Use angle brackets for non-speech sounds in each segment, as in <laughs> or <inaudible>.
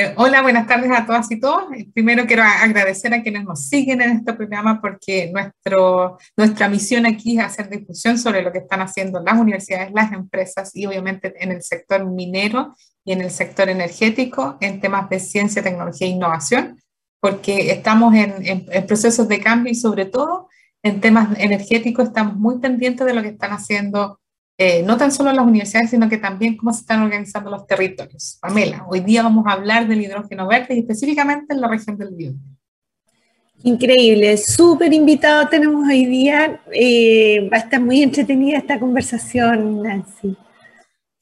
Eh, hola, buenas tardes a todas y todos. Primero quiero agradecer a quienes nos siguen en este programa porque nuestro, nuestra misión aquí es hacer difusión sobre lo que están haciendo las universidades, las empresas y obviamente en el sector minero y en el sector energético en temas de ciencia, tecnología e innovación, porque estamos en, en procesos de cambio y sobre todo en temas energéticos estamos muy pendientes de lo que están haciendo eh, no tan solo las universidades, sino que también cómo se están organizando los territorios. Pamela, hoy día vamos a hablar del hidrógeno verde y específicamente en la región del Biobío. Increíble, súper invitado tenemos hoy día. Eh, va a estar muy entretenida esta conversación, Nancy.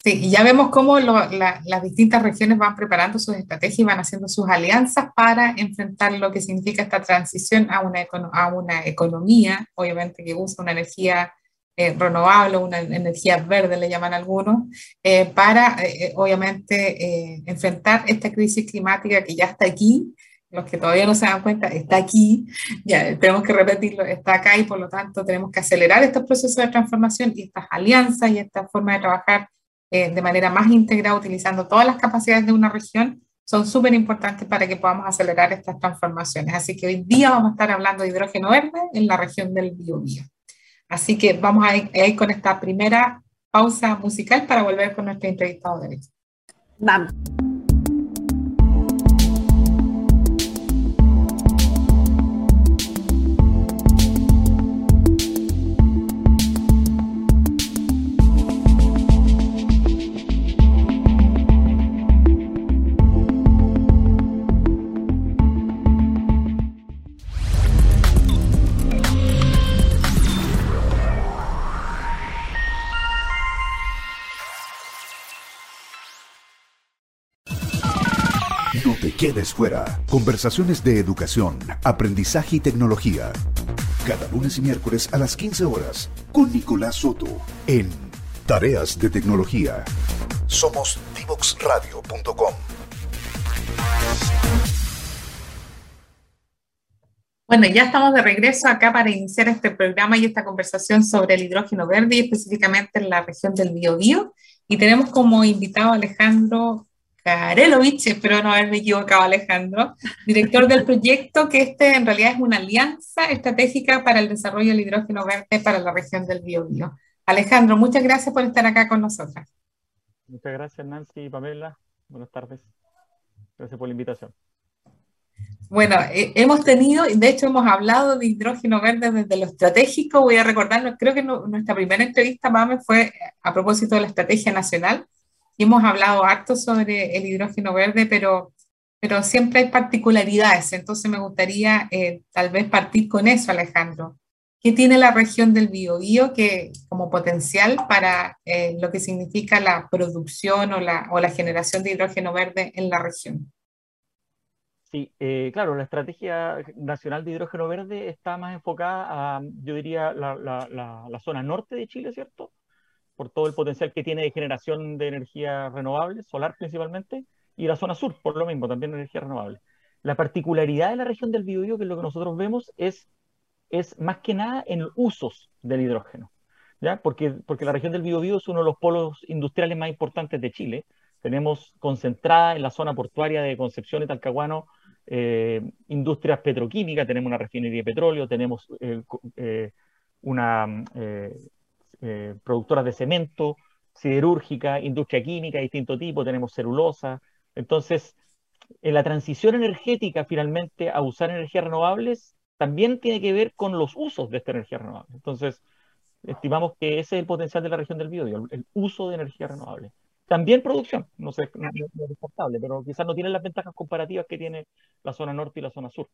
Sí, y ya vemos cómo las distintas regiones van preparando sus estrategias y van haciendo sus alianzas para enfrentar lo que significa esta transición a una, a una economía, obviamente que usa una energía eh, renovable, una energía verde le llaman algunos, eh, para eh, obviamente enfrentar esta crisis climática que ya está aquí, los que todavía no se dan cuenta, está aquí, ya tenemos que repetirlo, está acá y por lo tanto tenemos que acelerar estos procesos de transformación y estas alianzas y esta forma de trabajar de manera más integrada utilizando todas las capacidades de una región son súper importantes para que podamos acelerar estas transformaciones. Así que hoy día vamos a estar hablando de hidrógeno verde en la región del Biobío. Así que vamos a ir, con esta primera pausa musical para volver con nuestro entrevistado de hoy. Vamos. Quedes fuera. Conversaciones de educación, aprendizaje y tecnología. Cada lunes y miércoles a las 15 horas con Nicolás Soto en Tareas de Tecnología. Somos divoxradio.com. Bueno, ya estamos de regreso acá para iniciar este programa y esta conversación sobre el hidrógeno verde y específicamente en la región del Biobío. Y tenemos como invitado a Alejandro Karelovich, espero no haberme equivocado Alejandro, director del proyecto que este en realidad es una alianza estratégica para el desarrollo del hidrógeno verde para la región del Biobío. Alejandro, muchas gracias por estar acá con nosotras. Muchas gracias Nancy y Pamela. Buenas tardes. Gracias por la invitación. Bueno, eh, hemos tenido, de hecho hemos hablado de hidrógeno verde desde lo estratégico, voy a recordarlo, creo que nuestra primera entrevista, Mame, fue a propósito de la estrategia nacional hemos hablado harto sobre el hidrógeno verde, pero, pero siempre hay particularidades. Entonces me gustaría eh, tal vez partir con eso, Alejandro. ¿Qué tiene la región del Biobío como potencial para eh, lo que significa la producción o la, o la generación de hidrógeno verde en la región? Sí, eh, claro, la estrategia nacional de hidrógeno verde está más enfocada a, yo diría, la, la, la zona norte de Chile, ¿cierto? Por todo el potencial que tiene de generación de energía renovable, solar principalmente, y la zona sur, por lo mismo, también energía renovable. La particularidad de la región del Biobío, que es lo que nosotros vemos, es, es más que nada en usos del hidrógeno, ¿ya? Porque, porque la región del Biobío es uno de los polos industriales más importantes de Chile. Tenemos concentrada en la zona portuaria de Concepción y Talcahuano eh, industrias petroquímicas, tenemos una refinería de petróleo, tenemos eh, eh, una eh, productoras de cemento, siderúrgica, industria química de distinto tipo, tenemos celulosa. Entonces, en la transición energética finalmente a usar energías renovables también tiene que ver con los usos de esta energía renovable. Entonces, estimamos que ese es el potencial de la región del Biobío, el uso de energía renovable. También producción, no, sé, no, es descartable, pero quizás no tiene las ventajas comparativas que tiene la zona norte y la zona sur.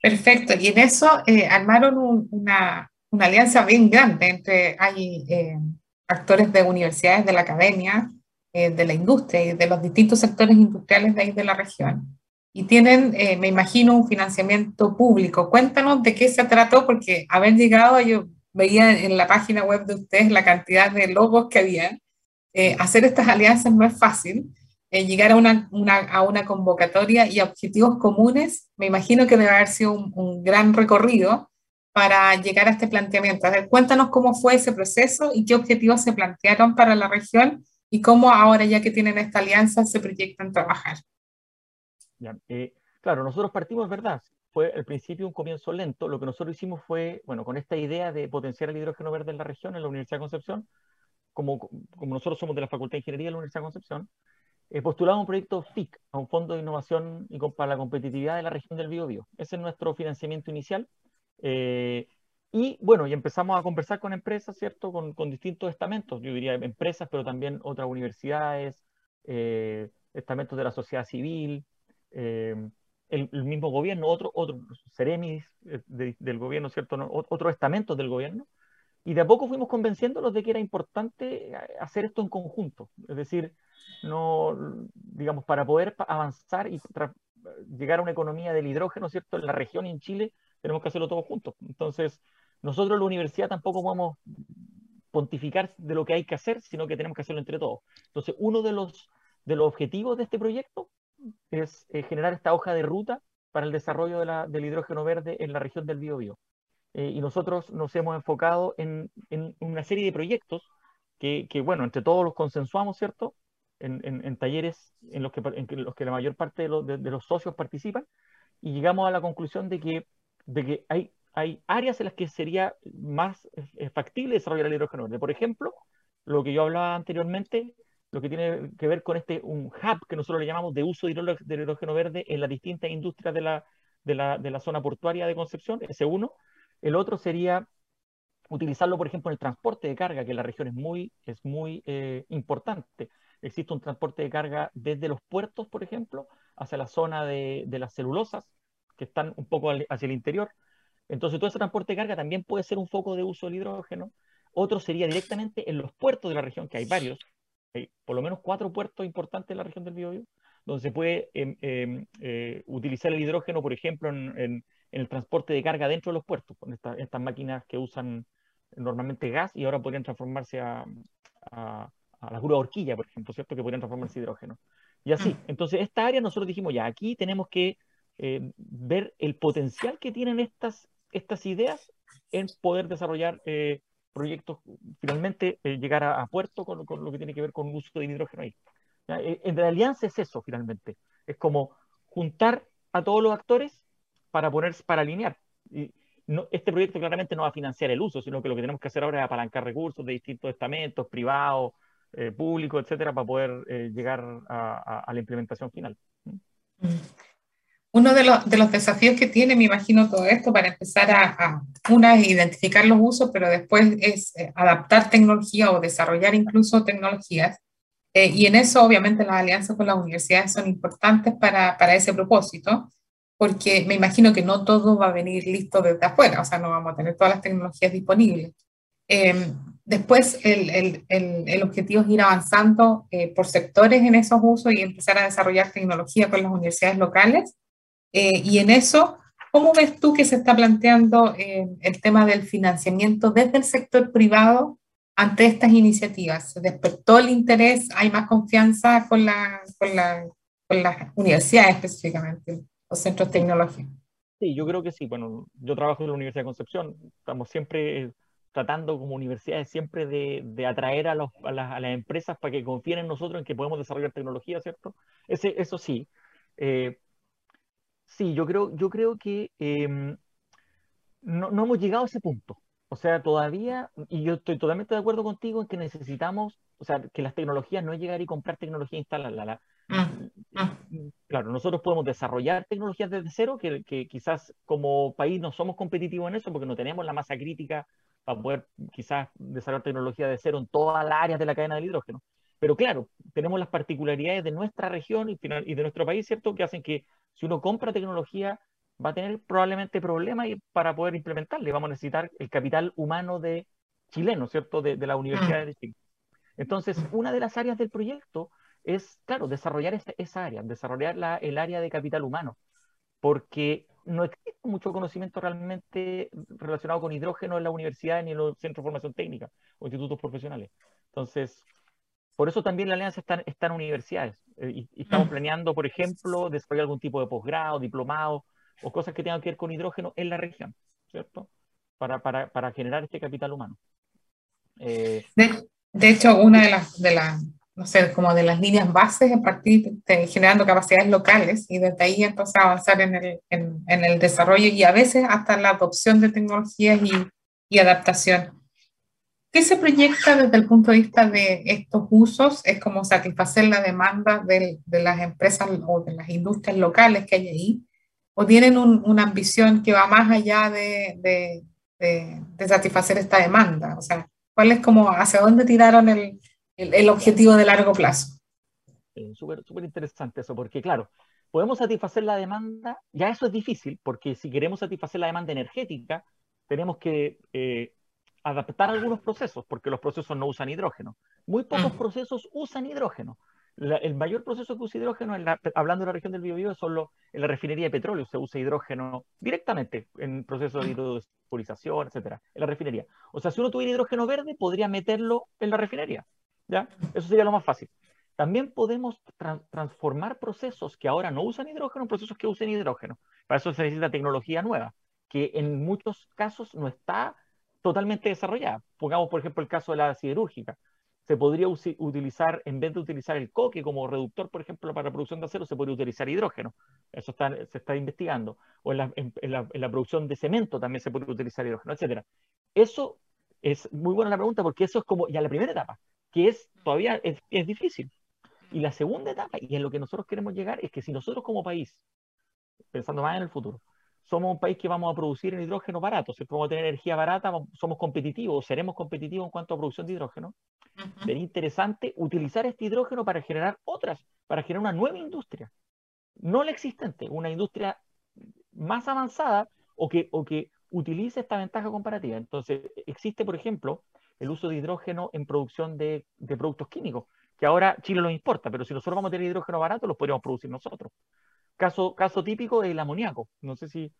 Perfecto, y en eso eh, armaron una, una alianza bien grande entre, hay eh, actores de universidades, de la academia, eh, de la industria y de los distintos sectores industriales de ahí de la región. Y tienen, eh, me imagino, un financiamiento público. Cuéntanos de qué se trató, porque haber llegado, yo veía en la página web de ustedes la cantidad de logos que había. hacer estas alianzas no es fácil. llegar a una, a una convocatoria y a objetivos comunes, me imagino que debe haber sido un gran recorrido para llegar a este planteamiento. Cuéntanos cómo fue ese proceso y qué objetivos se plantearon para la región y cómo ahora ya que tienen esta alianza se proyectan trabajar. Eh, claro, nosotros partimos, ¿verdad? Fue al principio un comienzo lento. Lo que nosotros hicimos fue, bueno, con esta idea de potenciar el hidrógeno verde en la región, en la Universidad de Concepción, como, como nosotros somos de la Facultad de Ingeniería de la Universidad de Concepción, eh, postulamos un proyecto FIC, a un Fondo de Innovación y para la Competitividad de la región del Biobío. Ese es nuestro financiamiento inicial. Eh, y bueno, y empezamos a conversar con empresas, ¿cierto? Con, distintos estamentos, yo diría empresas, pero también otras universidades, eh, estamentos de la sociedad civil, eh, el, mismo gobierno, otro, otro Ceremis del gobierno, ¿cierto? otros estamentos del gobierno. Y de a poco fuimos convenciéndolos de que era importante hacer esto en conjunto. Es decir, no, digamos, para poder avanzar y llegar a una economía del hidrógeno, ¿cierto? En la región y en Chile, tenemos que hacerlo todos juntos. Entonces, nosotros en la universidad tampoco podemos pontificar de lo que hay que hacer, sino que tenemos que hacerlo entre todos. Entonces, uno de los, de los objetivos de este proyecto es eh, generar esta hoja de ruta para el desarrollo del hidrógeno verde en la región del Biobío. Eh, y nosotros nos hemos enfocado en, en, una serie de proyectos que, bueno, entre todos los consensuamos, ¿cierto? En, en talleres en los, que, en los que la mayor parte de, de los socios participan y llegamos a la conclusión de que, de que hay hay áreas en las que sería más factible desarrollar el hidrógeno verde. Por ejemplo, lo que yo hablaba anteriormente, lo que tiene que ver con este un hub que nosotros le llamamos de uso del hidrógeno verde en las distintas industrias de la, de la, de la zona portuaria de Concepción, ese uno. El otro sería utilizarlo, por ejemplo, en el transporte de carga, que en la región es muy, es muy eh, importante. Existe un transporte de carga desde los puertos, por ejemplo, hacia la zona de, de las celulosas, que están un poco hacia el interior, entonces, todo ese transporte de carga también puede ser un foco de uso del hidrógeno. Otro sería directamente en los puertos de la región, que hay varios, hay por lo menos cuatro puertos importantes en la región del Biobío, donde se puede em, em, eh, utilizar el hidrógeno, por ejemplo, en, el transporte de carga dentro de los puertos, con estas máquinas que usan normalmente gas y ahora podrían transformarse a, a, la grúa horquilla, por ejemplo, ¿cierto? Que podrían transformarse en hidrógeno. Y así, mm. entonces esta área nosotros dijimos, ya, aquí tenemos que eh, ver el potencial que tienen estas estas ideas en poder desarrollar eh, proyectos, finalmente eh, llegar a, puerto con, lo que tiene que ver con el uso de hidrógeno ahí. Eh, en la alianza es eso, finalmente. Es como juntar a todos los actores para ponerse, para alinear. Y no, este proyecto claramente no va a financiar el uso, sino que lo que tenemos que hacer ahora es apalancar recursos de distintos estamentos, privados, públicos, etcétera, para poder llegar a, a, la implementación final. ¿Mm? Uno de los, de los, desafíos que tiene, me imagino, todo esto para empezar a, una, identificar los usos, pero después es eh, adaptar tecnología o desarrollar incluso tecnologías. Eh, y en eso, obviamente, las alianzas con las universidades son importantes para, para, ese propósito, porque me imagino que no todo va a venir listo desde afuera, o sea, no vamos a tener todas las tecnologías disponibles. Eh, después, el, el, el, objetivo es ir avanzando por sectores en esos usos y empezar a desarrollar tecnología con las universidades locales eh, y en eso, ¿cómo ves tú que se está planteando eh, el tema del financiamiento desde el sector privado ante estas iniciativas? ¿Se despertó el interés? ¿Hay más confianza con, la, con, la, con las universidades específicamente, los centros tecnológicos? Sí, yo creo que sí. Bueno, yo trabajo en la Universidad de Concepción. Estamos siempre eh, tratando como universidades siempre de, de atraer a, los, a, las, a, las, empresas para que confíen en nosotros, en que podemos desarrollar tecnología, ¿cierto? Ese, eso sí. Eh, Sí, yo creo, yo creo que em, no, no, hemos llegado a ese punto. O sea, todavía, y yo estoy totalmente de acuerdo contigo en que necesitamos, o sea, que las tecnologías no es llegar y comprar tecnología e instalarla. La, mm, mm. Claro, nosotros podemos desarrollar tecnologías desde cero, que, que, quizás como país no somos competitivos en eso porque no tenemos la masa crítica para poder quizás desarrollar tecnología de cero en todas las áreas de la cadena del hidrógeno. Pero claro, tenemos las particularidades de nuestra región y, y de nuestro país, ¿cierto? Que hacen que si uno compra tecnología, va a tener probablemente problemas para poder implementarle. Vamos a necesitar el capital humano de chileno, ¿cierto? De, la Universidad de Chile. Entonces, una de las áreas del proyecto es, claro, desarrollar esa, área, desarrollar la, el área de capital humano, porque no existe mucho conocimiento realmente relacionado con hidrógeno en la universidad ni en los centros de formación técnica o institutos profesionales. Entonces, por eso también la alianza está, en universidades. Eh, y, estamos mm. planeando, por ejemplo, desarrollar algún tipo de posgrado, diplomado o cosas que tengan que ver con hidrógeno en la región, ¿cierto? Para, para, para generar este capital humano. Eh, de, hecho, una de las, de, no sé, como de las líneas bases, a partir de, generando capacidades locales y desde ahí entonces avanzar en el, en, en el desarrollo y a veces hasta la adopción de tecnologías y, y adaptación. ¿Qué se proyecta desde el punto de vista de estos usos? Es como satisfacer la demanda de, las empresas o de las industrias locales que hay ahí, o tienen un, una ambición que va más allá de, satisfacer esta demanda. O sea, ¿cuál es como hacia dónde tiraron el, objetivo de largo plazo? Súper súper interesante eso, porque claro, podemos satisfacer la demanda, ya eso es difícil, porque si queremos satisfacer la demanda energética, tenemos que eh, adaptar algunos procesos, porque los procesos no usan hidrógeno. Muy pocos procesos usan hidrógeno. el mayor proceso que usa hidrógeno, hablando de la región del Biobío, es solo en la refinería de petróleo. Se usa hidrógeno directamente en procesos de hidrosurización, etcétera, en la refinería. O sea, si uno tuviera hidrógeno verde, podría meterlo en la refinería. ¿ya? Eso sería lo más fácil. También podemos transformar procesos que ahora no usan hidrógeno en procesos que usen hidrógeno. Para eso se necesita tecnología nueva, que en muchos casos no está totalmente desarrollada. Pongamos, por ejemplo, el caso de la siderúrgica. Se podría utilizar, en vez de utilizar el coque como reductor, por ejemplo, para producción de acero, se podría utilizar hidrógeno. Eso está, se está investigando. O en la, producción de cemento también se puede utilizar hidrógeno, etc. Eso es muy buena la pregunta porque eso es como ya la primera etapa, que es todavía es, es difícil. Y la segunda etapa, y en lo que nosotros queremos llegar, es que si nosotros como país, pensando más en el futuro, somos un país que vamos a producir el hidrógeno barato, si vamos a tener energía barata, somos competitivos, seremos competitivos en cuanto a producción de hidrógeno. Sería interesante utilizar este hidrógeno para generar otras, para generar una nueva industria, no la existente, una industria más avanzada o que, o que utilice esta ventaja comparativa. Entonces, existe, por ejemplo, el uso de hidrógeno en producción de, de productos químicos, que ahora Chile lo importa, pero si nosotros vamos a tener hidrógeno barato, lo podríamos producir nosotros. Caso, caso típico es el amoníaco. No sé si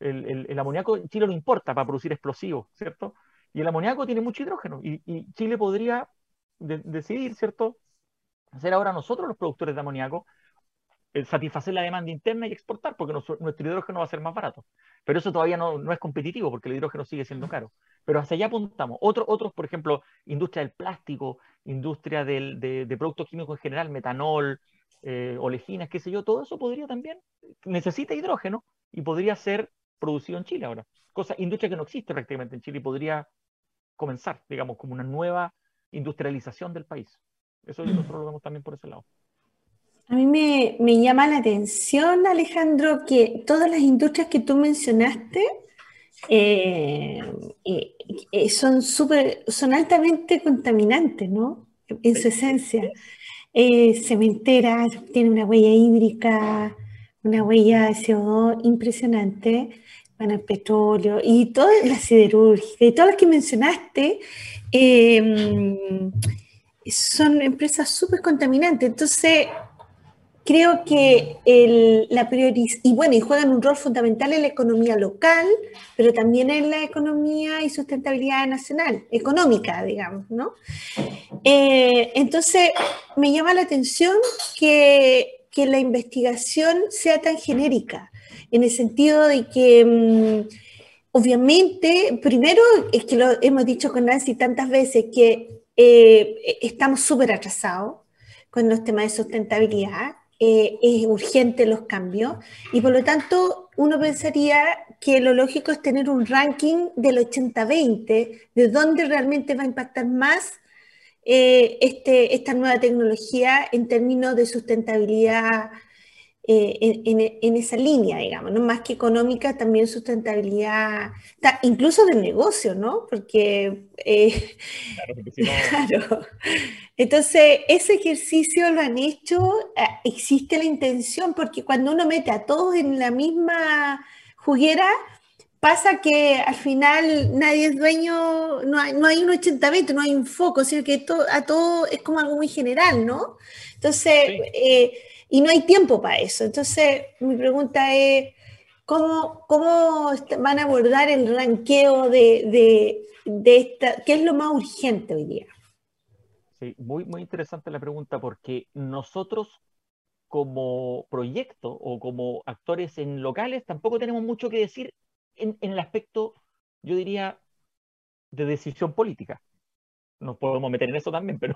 el, amoníaco Chile lo importa para producir explosivos, ¿cierto? Y el amoníaco tiene mucho hidrógeno y, Chile podría de, decidir, ¿cierto? Ser ahora nosotros los productores de amoníaco, el satisfacer la demanda interna y exportar, porque nuestro, hidrógeno va a ser más barato. Pero eso todavía no, no, es competitivo porque el hidrógeno sigue siendo caro. Pero hacia allá apuntamos. Otro, otros, por ejemplo, industria del plástico, industria del, de, de productos químicos en general, metanol, eh, oleginas, qué sé yo, todo eso podría también, necesita hidrógeno y podría ser producido en Chile ahora. Cosa, industria que no existe prácticamente en Chile y podría comenzar, digamos, como una nueva industrialización del país. Eso nosotros lo vemos también por ese lado. A mí me, me, llama la atención, Alejandro, que todas las industrias que tú mencionaste eh, eh, eh son, super, son altamente contaminantes, ¿no? En su esencia eh, cementera, tiene una huella hídrica, una huella de CO2 impresionante, bueno, el petróleo y toda la siderúrgica y todas las que mencionaste eh, son empresas súper contaminantes. Entonces, creo que la prioriz y bueno, y juegan un rol fundamental en la economía local, pero también en la economía y sustentabilidad nacional, económica, digamos, ¿no? Eh, entonces, me llama la atención que, que, la investigación sea tan genérica, en el sentido de que... Mm, obviamente, primero es que lo hemos dicho con Nancy tantas veces que eh, estamos súper atrasados con los temas de sustentabilidad eh, es urgente los cambios y por lo tanto uno pensaría que lo lógico es tener un ranking del 80-20, de dónde realmente va a impactar más eh, este, esta nueva tecnología en términos de sustentabilidad eh, en, en, en, esa línea, digamos, ¿no? más que económica, también sustentabilidad, incluso del negocio, ¿no? Porque, eh, claro, porque si <laughs> no... claro. Entonces, ese ejercicio lo han hecho, eh, existe la intención, porque cuando uno mete a todos en la misma juguera, pasa que al final nadie es dueño, no hay, no hay un 80-20, no hay un foco, sino que to, a todo es como algo muy general, ¿no? Entonces, sí. eh, y no hay tiempo para eso. Entonces, mi pregunta es, ¿cómo, cómo van a abordar el ranqueo de, de, de, esta? ¿Qué es lo más urgente hoy día? Sí, muy, muy interesante la pregunta porque nosotros como proyecto o como actores en locales tampoco tenemos mucho que decir en, en el aspecto, yo diría, de decisión política. Nos podemos meter en eso también, pero,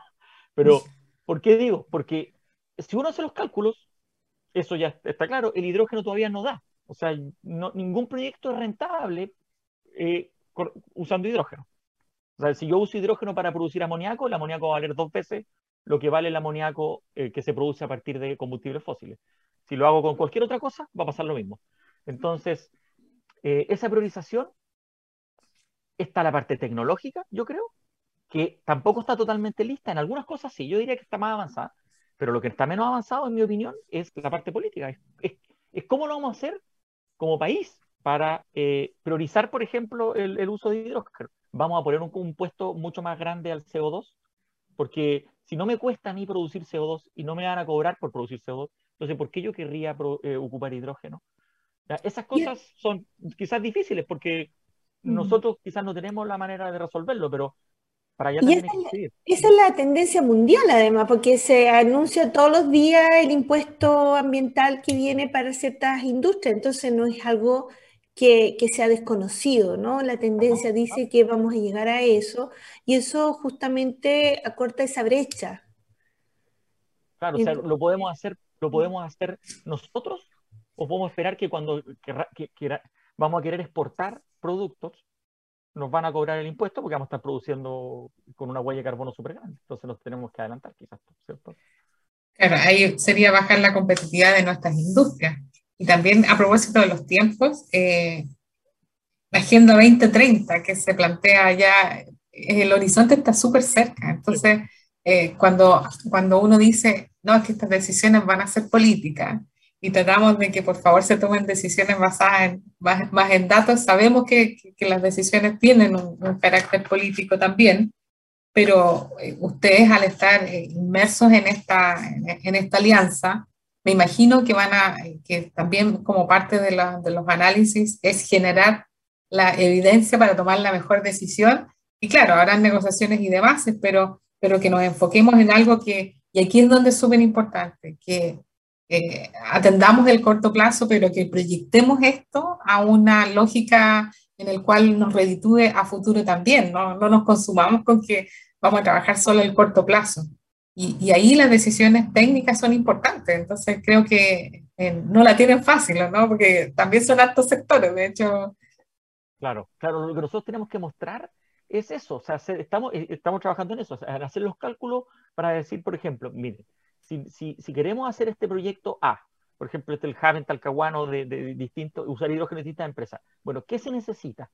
pero ¿Por qué digo? Porque si uno hace los cálculos, eso ya está claro, el hidrógeno todavía no da. O sea, ningún proyecto es rentable eh, usando hidrógeno. O sea, si yo uso hidrógeno para producir amoníaco, el amoníaco va a valer dos veces lo que vale el amoníaco eh, que se produce a partir de combustibles fósiles. Si lo hago con cualquier otra cosa, va a pasar lo mismo. Entonces, eh, esa priorización está la parte tecnológica, yo creo, que tampoco está totalmente lista. En algunas cosas sí, yo diría que está más avanzada, pero lo que está menos avanzado, en mi opinión, es la parte política. Es, cómo lo vamos a hacer como país para eh, priorizar, por ejemplo, el, uso de hidrógeno. Vamos a poner un, un, puesto mucho más grande al CO2, porque si no me cuesta a mí producir CO2 y no me van a cobrar por producir CO2, entonces, ¿por qué yo querría eh, ocupar hidrógeno? esas cosas son quizás difíciles porque nosotros quizás no tenemos la manera de resolverlo, pero para allá que Esa es la tendencia mundial, además, porque se anuncia todos los días el impuesto ambiental que viene para ciertas industrias, entonces no es algo que, que sea desconocido, ¿no? La tendencia dice que vamos a llegar a eso y eso justamente acorta esa brecha. Claro, o sea, lo podemos hacer, lo podemos hacer nosotros o podemos esperar que cuando vamos a querer exportar productos, nos van a cobrar el impuesto porque vamos a estar produciendo con una huella de carbono súper grande. Entonces nos tenemos que adelantar, quizás, ¿cierto? Claro, ahí sería bajar la competitividad de nuestras industrias. Y también a propósito de los tiempos, eh, la Agenda 2030 que se plantea ya, el horizonte está súper cerca. Entonces, eh, cuando, cuando uno dice, no, es que estas decisiones van a ser políticas, y tratamos de que por favor se tomen decisiones basadas en, más, en datos. Sabemos que, que, las decisiones tienen un, carácter político también, pero eh, ustedes al estar eh, inmersos en esta, en, esta alianza, me imagino que van a, que también como parte de, la, de los análisis es generar la evidencia para tomar la mejor decisión. Y claro, habrán negociaciones y demás, pero, pero que nos enfoquemos en algo que, y aquí es donde es súper importante, que eh, atendamos el corto plazo, pero que proyectemos esto a una lógica en el cual nos reditúe a futuro también, no, no nos consumamos con que vamos a trabajar solo el corto plazo. Y, y ahí las decisiones técnicas son importantes, entonces creo que eh, no la tienen fácil, ¿no? Porque también son altos sectores, de hecho. Claro, claro, lo que nosotros tenemos que mostrar es eso, o sea, estamos, eh, estamos trabajando en eso, hacer los cálculos para decir, por ejemplo, mire, si, si, queremos hacer este proyecto A, por ejemplo, este el Haven Talcahuano de, de, distinto, usar hidrógeno en distintas empresas, bueno, ¿qué se necesita?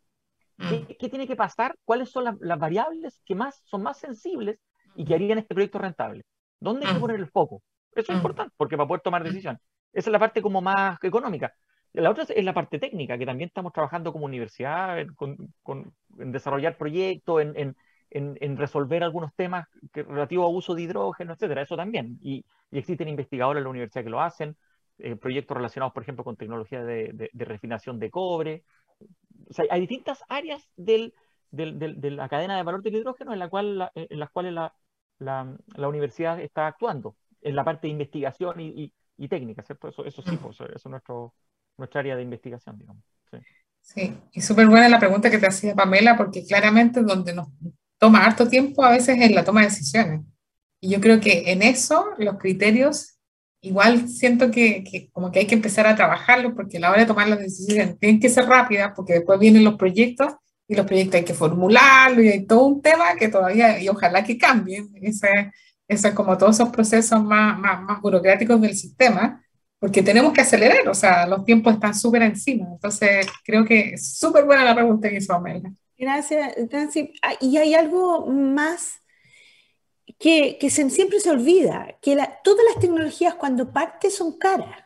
¿Qué, mm. tiene que pasar? ¿Cuáles son las, variables que más, son más sensibles y que harían este proyecto rentable? ¿Dónde hay que mm. poner el foco? Eso es mm. importante, porque para poder tomar decisión. Esa es la parte como más económica. La otra es la parte técnica, que también estamos trabajando como universidad con, con, en desarrollar proyectos, en, en, en, resolver algunos temas relativos a uso de hidrógeno, etcétera, eso también. Y, existen investigadores en la universidad que lo hacen, eh, proyectos relacionados, por ejemplo, con tecnología de, refinación de cobre. O sea, hay distintas áreas del, de la cadena de valor del hidrógeno en, la cual, en las cuales la, la, universidad está actuando, en la parte de investigación y, y, técnica, ¿cierto? Eso, eso sí, mm. pues, eso es nuestro, nuestra área de investigación, digamos. Sí. Sí, y súper buena la pregunta que te hacía Pamela, porque claramente donde nos toma harto tiempo a veces en la toma de decisiones. Y yo creo que en eso los criterios, igual siento que, que como que hay que empezar a trabajarlos porque a la hora de tomar las decisiones tienen que ser rápidas porque después vienen los proyectos y los proyectos hay que formularlos y hay todo un tema que todavía, y ojalá que cambien, ese, es como todos esos procesos más, más, más burocráticos del sistema, porque tenemos que acelerar, o sea, los tiempos están súper encima. Entonces, creo que es súper buena la pregunta que hizo Amelia. Gracias, Nancy. Ah, y hay algo más que, siempre se olvida, que todas las tecnologías cuando parten son caras.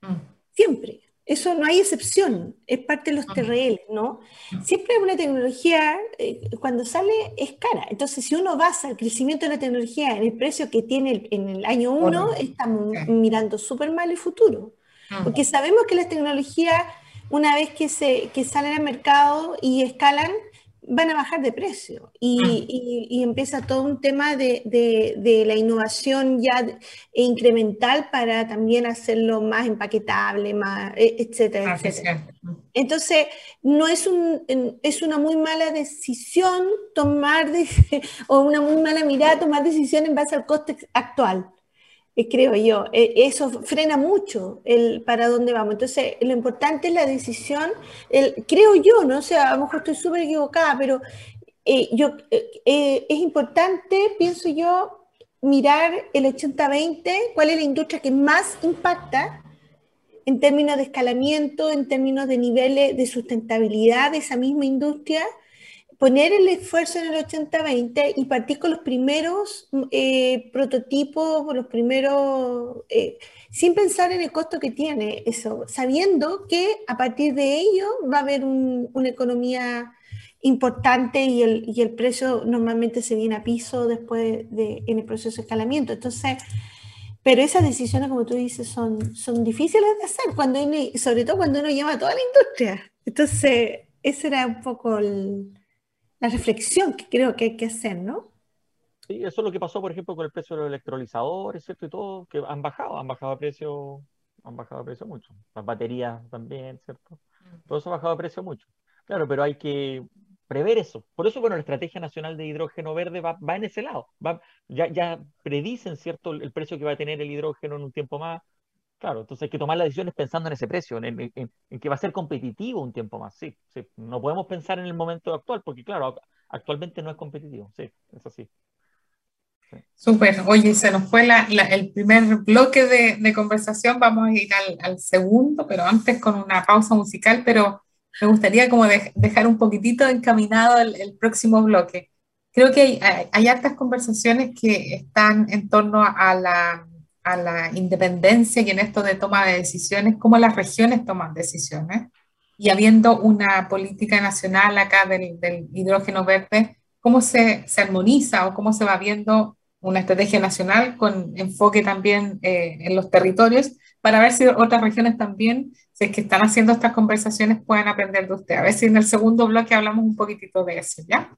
Mm. Siempre. Eso no hay excepción, es parte de los mm. TRL, ¿no? Mm. Siempre una tecnología, eh, cuando sale, es cara. Entonces, si uno basa el crecimiento de la tecnología en el precio que tiene en el año 1, estamos mirando súper mal el futuro. Porque sabemos que las tecnologías una vez que, se, que salen al mercado y escalan, van a bajar de precio y, y, empieza todo un tema de, de, la innovación ya incremental para también hacerlo más empaquetable, más, e, etcétera, ah, etcétera. Entonces, no es, un, es una muy mala decisión tomar, de, <laughs> o una muy mala mirada tomar decisiones en base al coste actual. Eh, creo yo. Eh, eso frena mucho el para dónde vamos. Entonces, lo importante es la decisión, el, creo yo, no sé, a lo mejor estoy súper equivocada, pero eh, yo, es importante, pienso yo, mirar el 80-20, cuál es la industria que más impacta en términos de escalamiento, en términos de niveles de sustentabilidad de esa misma industria poner el esfuerzo en el 80-20 y partir con los primeros eh, prototipos, los primeros, eh, sin pensar en el costo que tiene eso, sabiendo que a partir de ello va a haber una economía importante y el, y el, precio normalmente se viene a piso después de, en el proceso de escalamiento. Entonces, pero esas decisiones, como tú dices, son, son difíciles de hacer, cuando sobre todo cuando uno llama a toda la industria. Entonces, ese era un poco el, la reflexión que creo que hay que hacer, ¿no? Sí, eso es lo que pasó, por ejemplo, con el precio de los electrolizadores, ¿cierto? Y todo, que han bajado, han bajado de precio, han bajado de precio mucho. Las baterías también, ¿cierto? Mm. Todo eso ha bajado de precio mucho. Claro, pero hay que prever eso. Por eso, bueno, la Estrategia Nacional de Hidrógeno Verde va, en ese lado. Va, ya, ya predicen, ¿cierto?, el precio que va a tener el hidrógeno en un tiempo más. Claro, entonces hay que tomar las decisiones pensando en ese precio, en, que va a ser competitivo un tiempo más. Sí, sí. No podemos pensar en el momento actual, porque claro, actualmente no es competitivo. Sí, es así. Súper. Oye, se nos fue el primer bloque de, conversación. Vamos a ir al, segundo, pero antes con una pausa musical, pero me gustaría como dejar un poquitito encaminado el, próximo bloque. Creo que hay, hay, hartas conversaciones que están en torno a la a la independencia y en esto de toma de decisiones, cómo las regiones toman decisiones. Y habiendo una política nacional acá del, hidrógeno verde, ¿cómo se, se, armoniza o cómo se va viendo una estrategia nacional con enfoque también eh, en los territorios para ver si otras regiones también, si es que están haciendo estas conversaciones, puedan aprender de usted? A ver si en el segundo bloque hablamos un poquitito de eso, ¿ya?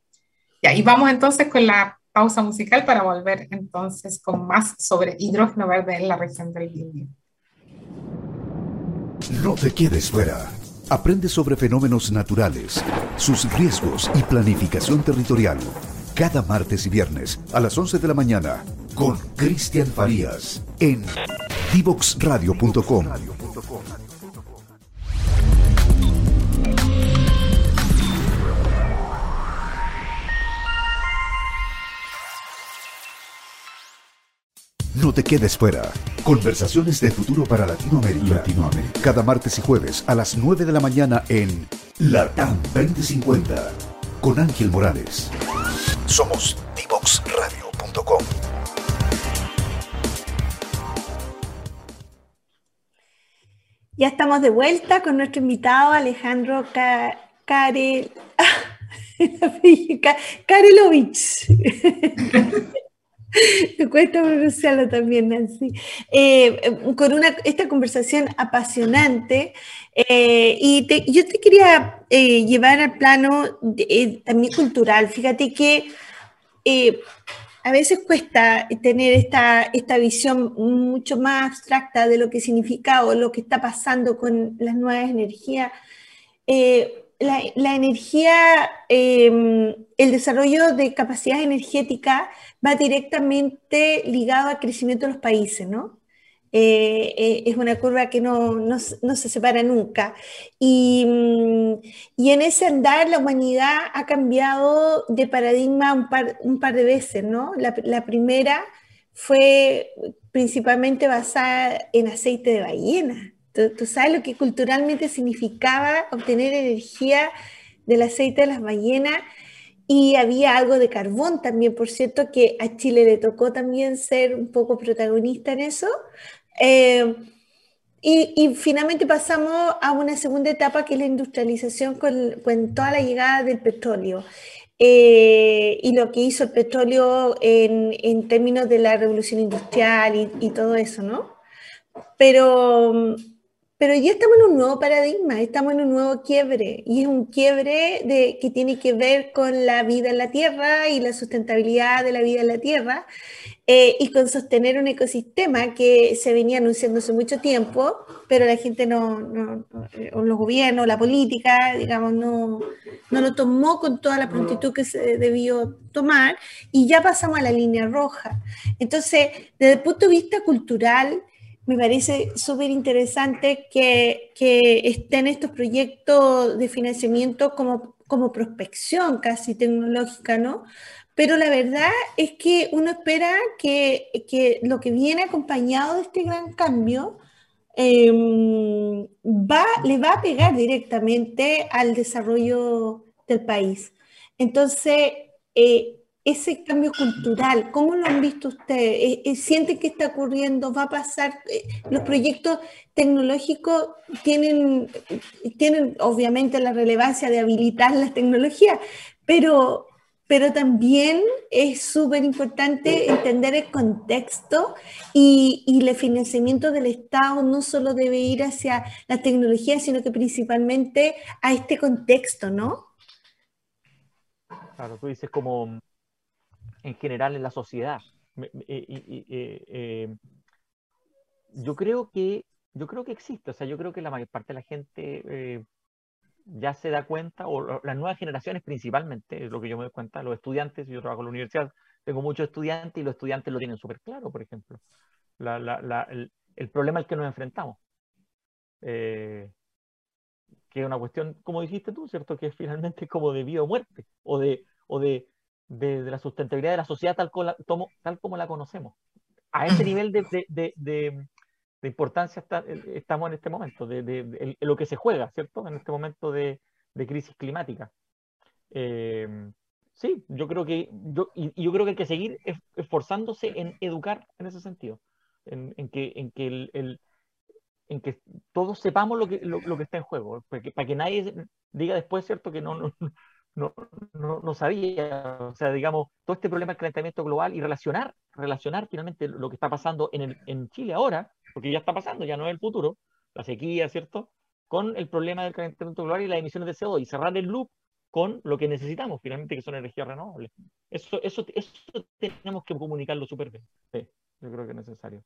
Y vamos entonces con la pausa musical para volver entonces con más sobre hidrógeno verde en la región del Biobío. No te quedes fuera. Aprende sobre fenómenos naturales, sus riesgos y planificación territorial. Cada martes y viernes a las 11 de la mañana con Cristian Farías en divoxradio.com. No te quedes fuera. Conversaciones de futuro para Latinoamérica. Latinoamérica. Cada martes y jueves a las 9 de la mañana en Latam 2050 con Ángel Morales. Somos divoxradio.com. Ya estamos de vuelta con nuestro invitado Alejandro Karel... <laughs> Karelovich. <laughs> Me <laughs> cuesta pronunciarlo también, Nancy. Eh, con una, esta conversación apasionante. Eh, y yo te quería eh, llevar al plano también cultural. Fíjate que a veces cuesta tener esta, esta visión mucho más abstracta de lo que significa o lo que está pasando con las nuevas energías. La, energía, el desarrollo de capacidad energética va directamente ligado al crecimiento de los países, ¿no? Eh, eh, es una curva que no, no, no se separa nunca. Y, y, en ese andar la humanidad ha cambiado de paradigma un par, un par de veces, ¿no? La, la primera fue principalmente basada en aceite de ballena. ¿Tú, tú sabes lo que culturalmente significaba obtener energía del aceite de las ballenas y había algo de carbón también, por cierto, que a Chile le tocó también ser un poco protagonista en eso. Eh, y, finalmente pasamos a una segunda etapa que es la industrialización con, con toda la llegada del petróleo. Eh, y lo que hizo el petróleo en, en términos de la revolución industrial y, y, todo eso, ¿no? Pero pero ya estamos en un nuevo paradigma, estamos en un nuevo quiebre, y es un quiebre de, que tiene que ver con la vida en la Tierra y la sustentabilidad de la vida en la Tierra, eh, y con sostener un ecosistema que se venía anunciando hace mucho tiempo, pero la gente no, no, los gobiernos, la política, digamos, no, no lo tomó con toda la prontitud que se debió tomar, y ya pasamos a la línea roja. Entonces, desde el punto de vista cultural, me parece súper interesante que, que, estén estos proyectos de financiamiento como, como prospección casi tecnológica, ¿no? Pero la verdad es que uno espera que, que lo que viene acompañado de este gran cambio em, va, le va a pegar directamente al desarrollo del país. Entonces, eh, ese cambio cultural, ¿cómo lo han visto ustedes? Eh, eh, ¿Sienten que está ocurriendo? ¿Va a pasar? Eh, los proyectos tecnológicos tienen, tienen obviamente la relevancia de habilitar las tecnologías, pero, pero también es súper importante entender el contexto y, y, el financiamiento del Estado no solo debe ir hacia la tecnología, sino que principalmente a este contexto, ¿no? Claro, tú dices como en general en la sociedad. Eh, eh, yo creo que yo creo que existe, o sea, yo creo que la mayor parte de la gente eh, ya se da cuenta, o las nuevas generaciones principalmente, es lo que yo me doy cuenta, los estudiantes, yo trabajo en la universidad, tengo muchos estudiantes y los estudiantes lo tienen súper claro, por ejemplo, el, problema al que nos enfrentamos. que es una cuestión, como dijiste tú, ¿cierto? Que es finalmente como de vida o muerte, o de, o de de, la sustentabilidad de la sociedad tal como la, tal como la conocemos. A <clears throat> ese nivel de, de, de importancia está, estamos en este momento, de, lo que se juega, ¿cierto? En este momento de, crisis climática. Eh, sí, yo creo que yo, y, yo creo que hay que seguir esforzándose en educar en ese sentido, en, en que, en que el, en que todos sepamos lo que, lo, que está en juego, para que, para que nadie diga después, ¿cierto? Que no, no, no, no, no, sabía, o sea, digamos, todo este problema del calentamiento global y relacionar, relacionar finalmente lo que está pasando en, el, en Chile ahora, porque ya está pasando, ya no es el futuro, la sequía, ¿cierto? Con el problema del calentamiento global y las emisiones de CO2 y cerrar el loop con lo que necesitamos finalmente, que son energías renovables. Eso, eso, eso tenemos que comunicarlo súper bien. Yo creo que es necesario.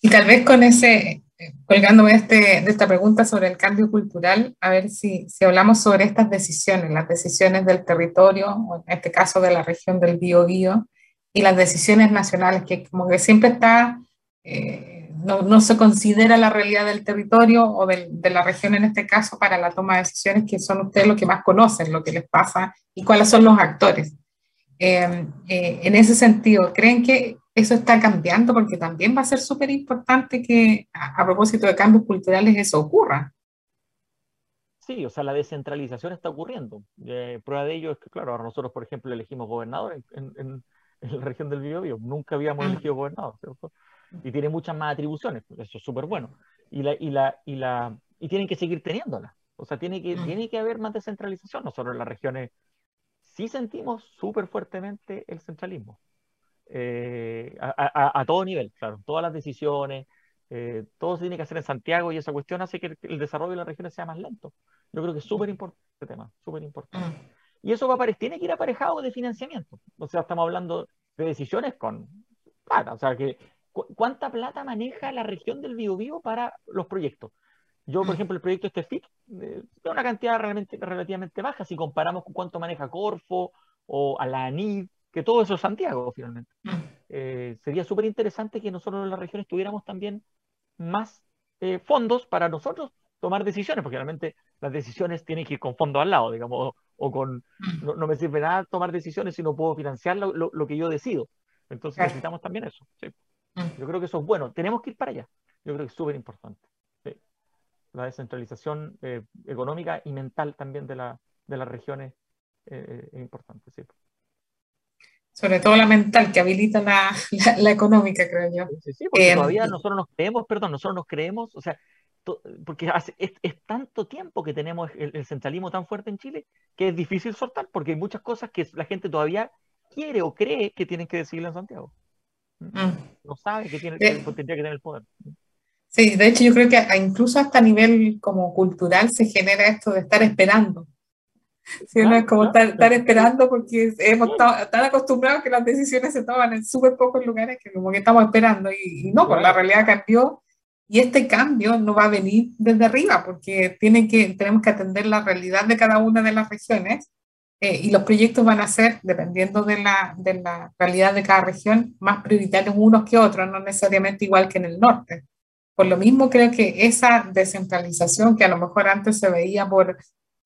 Y tal vez con ese, colgándome este, de esta pregunta sobre el cambio cultural, a ver si, si hablamos sobre estas decisiones, las decisiones del territorio, en este caso de la región del Biobío, y las decisiones nacionales, que como que siempre está, eh, no, no, se considera la realidad del territorio o de, de, la región en este caso para la toma de decisiones, que son ustedes los que más conocen lo que les pasa y cuáles son los actores. Eh, eh, en ese sentido, ¿creen que eso está cambiando porque también va a ser súper importante que a, propósito de cambios culturales eso ocurra. Sí, o sea, la descentralización está ocurriendo. Eh, prueba de ello es que, claro, ahora nosotros, por ejemplo, elegimos gobernador en, en, la región del Biobío. Nunca habíamos mm. elegido gobernador, ¿cierto? Y tiene muchas más atribuciones, eso es súper bueno. Y, la, y, la, y, la, y tienen que seguir teniéndolas. O sea, tiene que, mm. tiene que haber más descentralización. Nosotros en las regiones sí sentimos súper fuertemente el centralismo. Eh, a, todo nivel, claro, todas las decisiones, eh, todo se tiene que hacer en Santiago y esa cuestión hace que el, desarrollo de las regiones sea más lento. Yo creo que es súper importante este tema, súper importante. Mm. Y eso va a tiene que ir aparejado de financiamiento. O sea, estamos hablando de decisiones con plata, o sea, que ¿cuánta plata maneja la región del Biobío para los proyectos? Yo, por mm. ejemplo, el proyecto este FIC eh, es una cantidad realmente, relativamente baja si comparamos con cuánto maneja Corfo o a la ANID que todo eso es Santiago, finalmente. Mm. Eh, sería súper interesante que nosotros en la región tuviéramos también más eh, fondos para nosotros tomar decisiones, porque realmente las decisiones tienen que ir con fondos al lado, digamos, o, con, mm. no, me sirve nada tomar decisiones si no puedo financiar lo, lo, que yo decido. Entonces necesitamos también eso. Mm. Yo creo que eso es bueno. Tenemos que ir para allá. Yo creo que es súper importante. La descentralización eh, económica y mental también de, la, de las regiones es importante. Sí sobre todo la mental, que habilita la, la, económica, creo yo. Sí, sí, porque eh, todavía nosotros nos creemos, perdón, nosotros nos creemos, o sea, porque hace, es, tanto tiempo que tenemos el, centralismo tan fuerte en Chile que es difícil soltar, porque hay muchas cosas que la gente todavía quiere o cree que tienen que decirle en Santiago. Mm. No sabe que, tiene, que tendría que tener el poder. Sí, de hecho yo creo que incluso hasta a nivel como cultural se genera esto de estar esperando. Sí, es como estar, esperando porque hemos estado tan acostumbrados que las decisiones se toman en súper pocos lugares que como que estamos esperando y, no, pues la realidad cambió y este cambio no va a venir desde arriba porque tiene que, tenemos que atender la realidad de cada una de las regiones eh, y los proyectos van a ser, dependiendo de la, de la realidad de cada región, más prioritarios unos que otros, no necesariamente igual que en el norte. Por lo mismo creo que esa descentralización que a lo mejor antes se veía por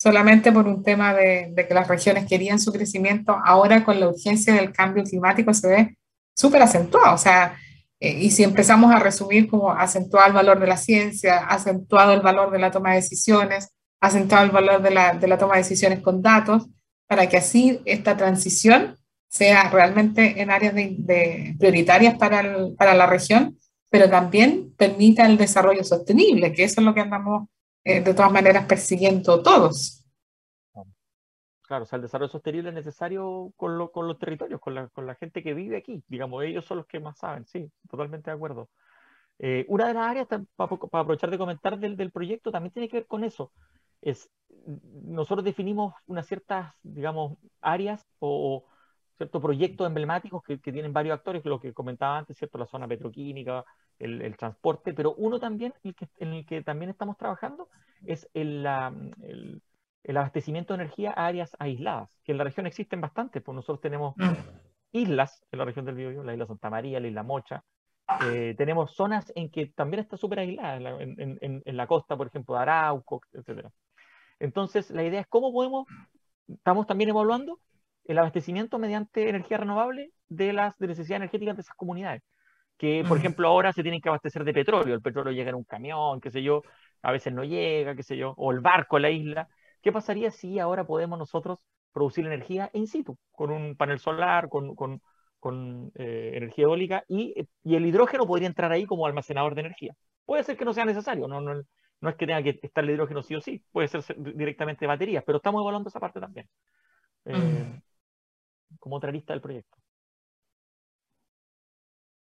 solamente por un tema de, que las regiones querían su crecimiento, ahora con la urgencia del cambio climático se ve súper acentuado. O sea, eh, y si empezamos a resumir como acentuado el valor de la ciencia, acentuado el valor de la toma de decisiones, acentuado el valor de la, de la toma de decisiones con datos, para que así esta transición sea realmente en áreas de, prioritarias para, para la región, pero también permita el desarrollo sostenible, que eso es lo que andamos eh, de todas maneras persiguiendo todos. Claro, o sea, el desarrollo sostenible es necesario con, los territorios, con la, gente que vive aquí. Digamos, ellos son los que más saben, sí, totalmente de acuerdo. Eh, una de las áreas, para, aprovechar de comentar del, proyecto, también tiene que ver con eso. Es, nosotros definimos unas ciertas, digamos, áreas o, ciertos proyectos emblemáticos que, tienen varios actores, lo que comentaba antes, ¿cierto? La zona petroquímica, el, transporte, pero uno también, el que, en el que también estamos trabajando, es el, el, abastecimiento de energía a áreas aisladas, que en la región existen bastante, pues nosotros tenemos mm. islas en la región del Biobío, la isla Santa María, la isla Mocha, eh, tenemos zonas en que también está súper aislada, en, en, en, la costa, por ejemplo, de Arauco, etc. Entonces, la idea es cómo podemos, estamos también evaluando el abastecimiento mediante energía renovable de las de necesidades energéticas de esas comunidades que, por ejemplo, ahora se tienen que abastecer de petróleo. El petróleo llega en un camión, qué sé yo, a veces no llega, qué sé yo, o el barco a la isla. ¿Qué pasaría si ahora podemos nosotros producir energía in situ, con un panel solar, con, con, con eh, energía eólica, y, y, el hidrógeno podría entrar ahí como almacenador de energía? Puede ser que no sea necesario, no, no, no es que tenga que estar el hidrógeno sí o sí, puede ser directamente baterías, pero estamos evaluando esa parte también, eh, como otra lista del proyecto.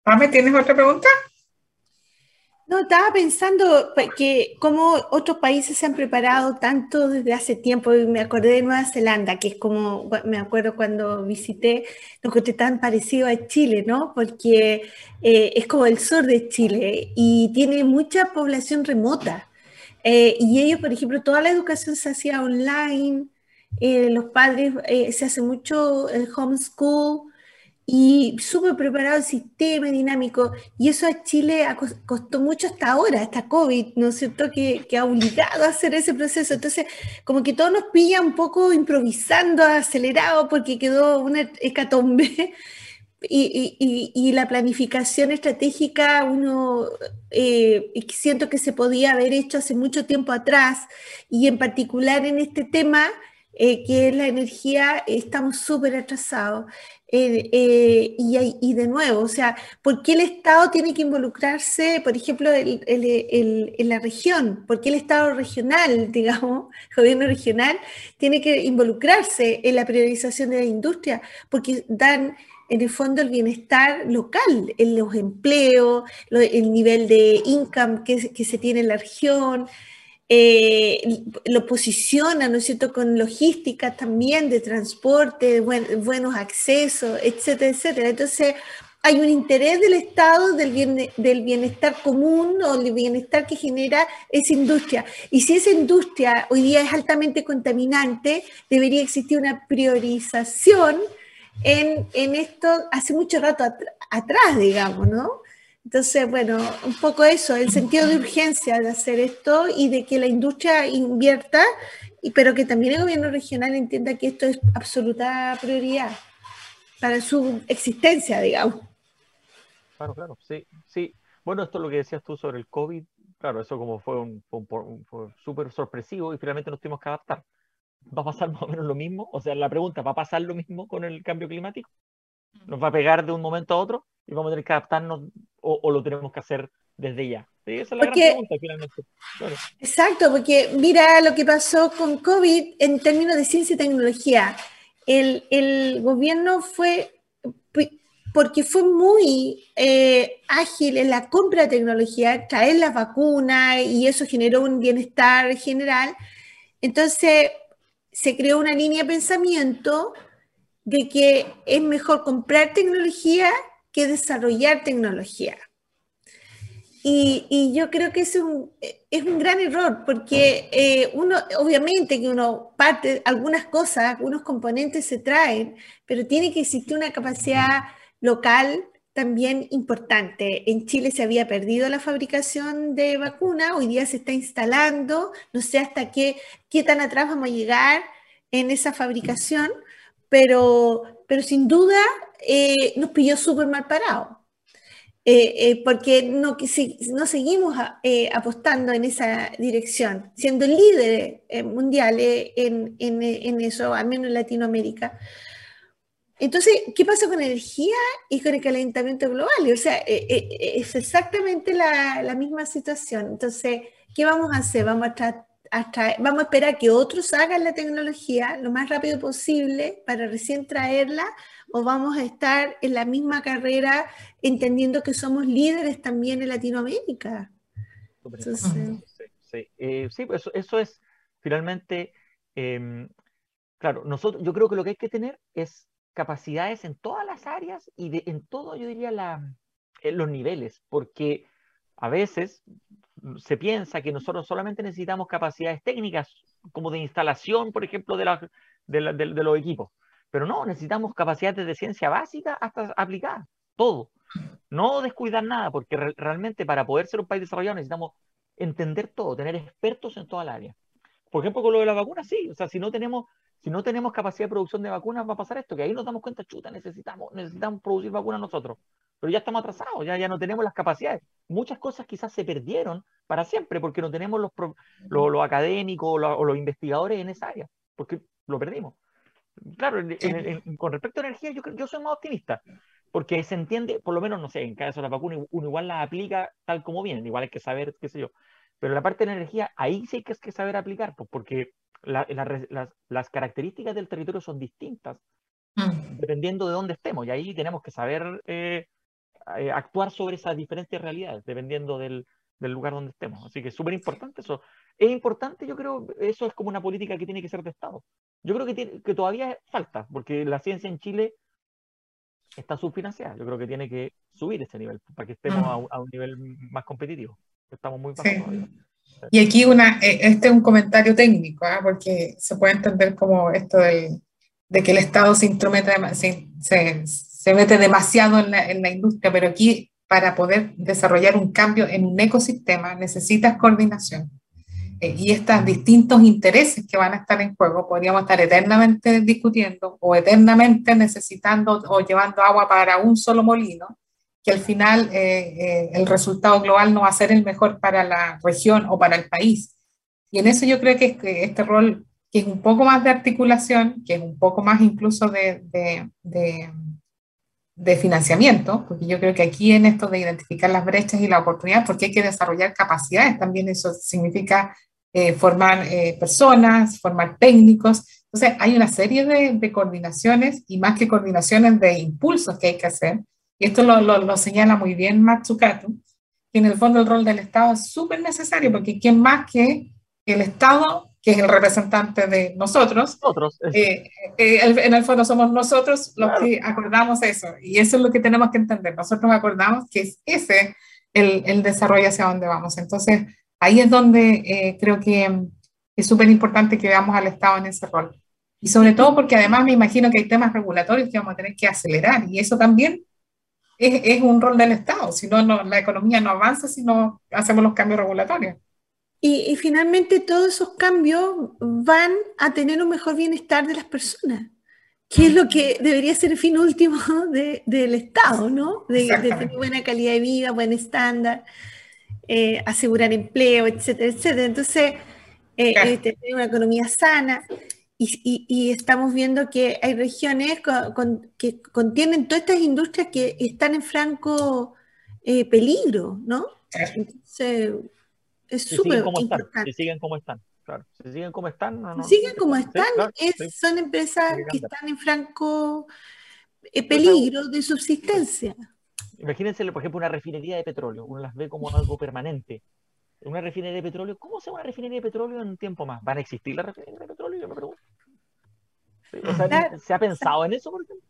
Pame, ¿tienes otra pregunta? No, estaba pensando que como otros países se han preparado tanto desde hace tiempo, me acordé de Nueva Zelanda, que es como, me acuerdo cuando visité, lo que tan parecido a Chile, ¿no? Porque eh, es como el sur de Chile y tiene mucha población remota. Eh, y ellos, por ejemplo, toda la educación se hacía online, eh, los padres, se hace mucho homeschool, y súper preparado el sistema dinámico. Y eso a Chile costó mucho hasta ahora, hasta COVID, ¿no es cierto?, que, que, ha obligado a hacer ese proceso. Entonces, como que todo nos pilla un poco improvisando, acelerado, porque quedó una hecatombe. <laughs> Y, y, y, la planificación estratégica, uno eh, siento que se podía haber hecho hace mucho tiempo atrás, y en particular en este tema, eh, que es la energía, estamos súper atrasados. Eh, eh, y, de nuevo, o sea, ¿por qué el Estado tiene que involucrarse, por ejemplo, en la región? ¿Por qué el Estado regional, <laughs> digamos, el gobierno regional, tiene que involucrarse en la priorización de la industria? Porque dan en el fondo el bienestar local, en los empleos, el nivel de income que, que se tiene en la región, eh, lo posiciona, ¿no es cierto?, con logística también de transporte, buenos accesos, etcétera, etcétera. Entonces, hay un interés del Estado del, del bienestar común o del bienestar que genera esa industria. Y si esa industria hoy día es altamente contaminante, debería existir una priorización en, en esto hace mucho rato atrás, digamos, ¿no? Entonces, bueno, un poco eso, el sentido de urgencia de hacer esto y de que la industria invierta, pero que también el gobierno regional entienda que esto es absoluta prioridad para su existencia, digamos. Claro, claro, sí, sí. Bueno, esto es lo que decías tú sobre el COVID, claro, eso como fue, un, fue súper sorpresivo y finalmente nos tuvimos que adaptar. ¿Va a pasar más o menos lo mismo? O sea, la pregunta, ¿va a pasar lo mismo con el cambio climático? ¿Nos va a pegar de un momento a otro? y vamos a tener que adaptarnos o, lo tenemos que hacer desde ya? esa es la gran pregunta finalmente. Exacto, porque mira lo que pasó con COVID en términos de ciencia y tecnología. El, el gobierno fue porque fue muy eh, ágil en la compra de tecnología, traer las vacunas y eso generó un bienestar general. Entonces se creó una línea de pensamiento de que es mejor comprar tecnología que desarrollar tecnología. Y, yo creo que es un, es un gran error, porque eh, uno, obviamente que uno parte, algunas cosas, algunos componentes se traen, pero tiene que existir una capacidad local también importante. En Chile se había perdido la fabricación de vacunas, hoy día se está instalando, no sé hasta qué, qué tan atrás vamos a llegar en esa fabricación, pero, pero sin duda eh, nos pilló súper mal parado. Eh, eh, porque no, no seguimos apostando en esa dirección, siendo líderes mundiales en, en, en, eso, al menos en Latinoamérica. Entonces, ¿qué pasa con energía y con el calentamiento global? O sea, eh, eh, eh, es exactamente la, misma situación. Entonces, ¿qué vamos a hacer? Vamos a, vamos a esperar que otros hagan la tecnología lo más rápido posible para recién traerla o vamos a estar en la misma carrera entendiendo que somos líderes también en Latinoamérica. sí, sí. pues eso, eso, es finalmente, em, claro, nosotros, yo creo que lo que hay que tener es capacidades en todas las áreas y de, en todo, yo diría, la, en los niveles, porque a veces se piensa que nosotros solamente necesitamos capacidades técnicas, como de instalación, por ejemplo, de, la, los equipos, pero no, necesitamos capacidades de ciencia básica hasta aplicada, todo. No descuidar nada, porque realmente para poder ser un país desarrollado necesitamos entender todo, tener expertos en toda el área. Por ejemplo, con lo de la vacuna, sí, o sea, si no tenemos si no tenemos capacidad de producción de vacunas, va a pasar esto, que ahí nos damos cuenta, chuta, necesitamos, necesitamos producir vacunas nosotros. Pero ya estamos atrasados, ya, ya no tenemos las capacidades. Muchas cosas quizás se perdieron para siempre porque no tenemos los, los, académicos o los, investigadores en esa área, porque lo perdimos. Claro, con respecto a energía, yo, yo soy más optimista, porque se entiende, por lo menos, no sé, en caso de las vacunas, uno igual las aplica tal como vienen, igual hay que saber, qué sé yo. Pero la parte de la energía, ahí sí que es que saber aplicar, pues porque las, características del territorio son distintas mm. dependiendo de dónde estemos y ahí tenemos que saber eh, eh, actuar sobre esas diferentes realidades dependiendo del, lugar donde estemos. Así que es súper importante eso. Es importante, yo creo, eso es como una política que tiene que ser de Estado. Yo creo que, que todavía falta, porque la ciencia en Chile está subfinanciada. Yo creo que tiene que subir ese nivel para que estemos mm. a, un nivel más competitivo. Estamos muy bajos y aquí una, eh, este es un comentario técnico, ¿ah? porque se puede entender como esto del, de que el Estado se, instrumenta, se, se, mete demasiado en la, en la, industria, pero aquí para poder desarrollar un cambio en un ecosistema necesitas coordinación. Eh, y estos distintos intereses que van a estar en juego, podríamos estar eternamente discutiendo o eternamente necesitando o llevando agua para un solo molino, que al final eh, eh, el resultado global no va a ser el mejor para la región o para el país. Y en eso yo creo que, este rol, que es un poco más de articulación, que es un poco más incluso de, financiamiento, porque yo creo que aquí en esto de identificar las brechas y la oportunidad, porque hay que desarrollar capacidades, también eso significa eh, formar personas, formar técnicos. Entonces, hay una serie de, de coordinaciones y más que coordinaciones de impulsos que hay que hacer y esto lo, lo, señala muy bien Matsukato, que en el fondo el rol del Estado es súper necesario, porque ¿quién más que el Estado, que es el representante de nosotros? Nosotros. Eh, eh, en el fondo somos nosotros los que acordamos eso, y eso es lo que tenemos que entender. Nosotros acordamos que es ese el, el desarrollo hacia donde vamos. Entonces, ahí es donde eh, creo que es súper importante que veamos al Estado en ese rol. Y sobre todo porque además me imagino que hay temas regulatorios que vamos a tener que acelerar, y eso también es, es un rol del Estado, si no, la economía no avanza si no hacemos los cambios regulatorios. Y, y, finalmente todos esos cambios van a tener un mejor bienestar de las personas, que es lo que debería ser el fin último <laughs> de, del Estado, ¿no? De, de, tener buena calidad de vida, buen estándar, eh, asegurar empleo, etcétera, etcétera. Entonces, eh, eh, tener una economía sana. Y, estamos viendo que hay regiones que contienen todas estas industrias que están en franco peligro, ¿no? Entonces, es súper Si siguen como están, claro. Si siguen como están, no, siguen como están, son empresas que están en franco eh, peligro de subsistencia. Imagínense, por ejemplo, una refinería de petróleo. Uno las ve como algo permanente. Una refinería de petróleo, ¿cómo se llama una refinería de petróleo en un tiempo más? ¿Van a existir las refinerías de petróleo? Yo me pregunto. ¿Se ha pensado en eso, por ejemplo?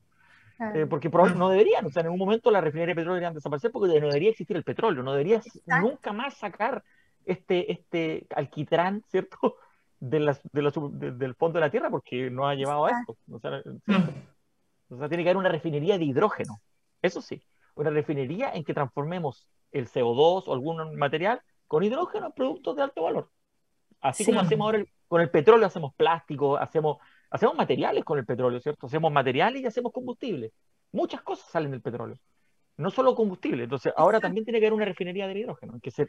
Eh, porque no deberían, o sea, en un momento las refinerías de petróleo deberían desaparecer porque no debería existir el petróleo, no debería nunca más sacar este, este alquitrán, ¿cierto? <laughs> De del fondo de la Tierra porque no ha llevado a esto. O sea, tiene que haber una refinería de hidrógeno, eso sí, una refinería en que transformemos el CO2 o algún material con hidrógeno en productos de alto valor. Así como hacemos ahora con el petróleo, hacemos plástico, hacemos Hacemos materiales con el petróleo, ¿cierto? Hacemos materiales y hacemos combustible. Muchas cosas salen del petróleo. No solo combustible. Entonces, ahora también tiene que haber una refinería de hidrógeno. Que se,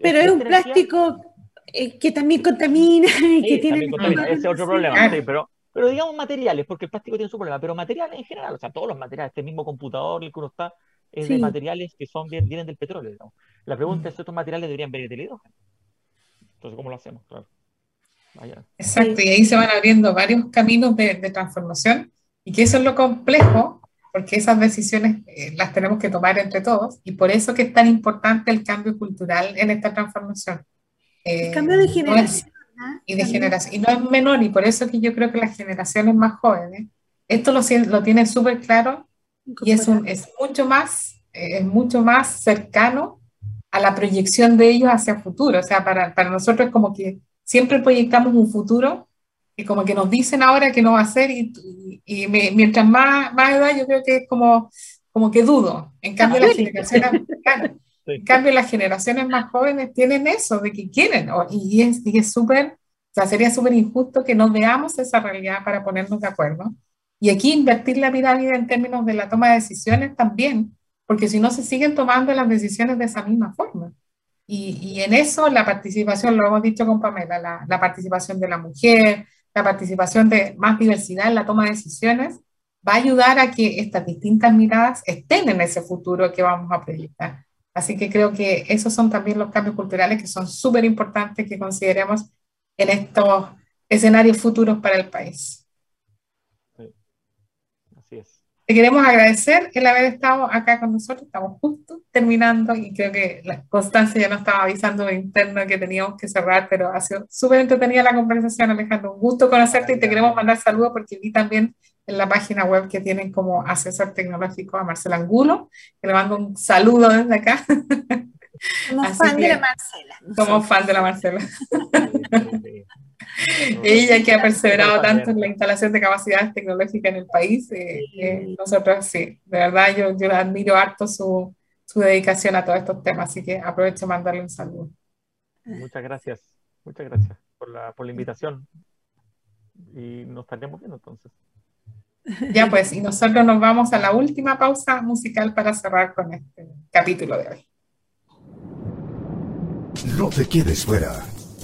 Pero es un plástico eh, que también contamina <laughs> y que tiene... Ese es otro problema. pero, pero digamos materiales, porque el plástico tiene su problema. Pero materiales en general, o sea, todos los materiales, este mismo computador, el que uno está, es de materiales que son vienen del petróleo. La pregunta es si estos materiales deberían venir del hidrógeno. Entonces, ¿cómo lo hacemos? Claro. Exacto, y ahí se van abriendo varios caminos de, transformación y que eso es lo complejo, porque esas decisiones eh, las tenemos que tomar entre todos y por eso que es tan importante el cambio cultural en esta transformación. el cambio de eh, generación. y de generación. Y no es menor, y por eso que yo creo que las generaciones más jóvenes, esto lo, lo tienen súper claro y es, un, es mucho más, eh, es mucho más cercano a la proyección de ellos hacia el futuro. O sea, para, para nosotros es como que siempre proyectamos un futuro como que nos dicen ahora que no va a ser y, y, mientras más, más edad yo creo que es como, como que dudo. En cambio, las generaciones, <laughs> en cambio, las generaciones más jóvenes tienen eso, de que quieren, y es súper, o sea, sería súper injusto que no veamos esa realidad para ponernos de acuerdo. Y aquí invertir la pirámide en términos de la toma de decisiones también, porque si no se siguen tomando las decisiones de esa misma forma. Y, en eso la participación, lo hemos dicho con Pamela, la, la, participación de la mujer, la participación de más diversidad en la toma de decisiones, va a ayudar a que estas distintas miradas estén en ese futuro que vamos a proyectar. Así que creo que esos son también los cambios culturales que son súper importantes que consideremos en estos escenarios futuros para el país. Te queremos agradecer el haber estado acá con nosotros. Estamos justo terminando y creo que la Constancia ya nos estaba avisando de interno que teníamos que cerrar, pero ha sido súper entretenida la conversación, Alejandro. Un gusto conocerte y te queremos mandar saludos porque vi también en la página web que tienen como asesor tecnológico a Marcela Angulo, que le mando un saludo desde acá. Somos <laughs> fan de la Marcela. Somos fan de la Marcela. <laughs> Ella que ha perseverado tanto en la instalación de capacidades tecnológicas en el país, eh, eh, nosotros sí, de verdad yo, yo admiro harto su, su, dedicación a todos estos temas, así que aprovecho de mandarle un saludo. Muchas gracias, muchas gracias por la, por la invitación y nos estaremos viendo entonces. Ya pues, y nosotros nos vamos a la última pausa musical para cerrar con este capítulo de hoy. No te quedes fuera.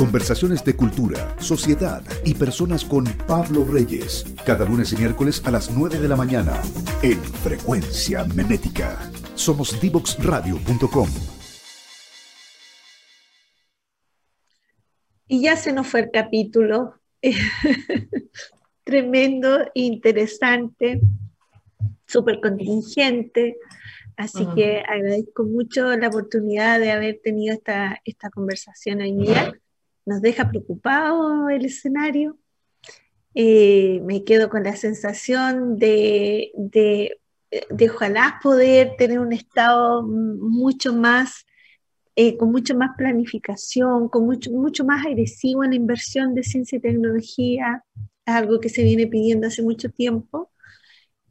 Conversaciones de cultura, sociedad y personas con Pablo Reyes. Cada lunes y miércoles a las 9 de la mañana en Frecuencia Memética. Somos divoxradio.com. Y ya se nos fue el capítulo. <laughs> Tremendo, interesante, súper contingente. Así que agradezco mucho la oportunidad de haber tenido esta, esta conversación hoy día nos deja preocupado el escenario. Eh, me quedo con la sensación de, de, ojalá poder tener un estado mucho más, eh, con mucho más planificación, con mucho, mucho más agresivo en la inversión de ciencia y tecnología, algo que se viene pidiendo hace mucho tiempo.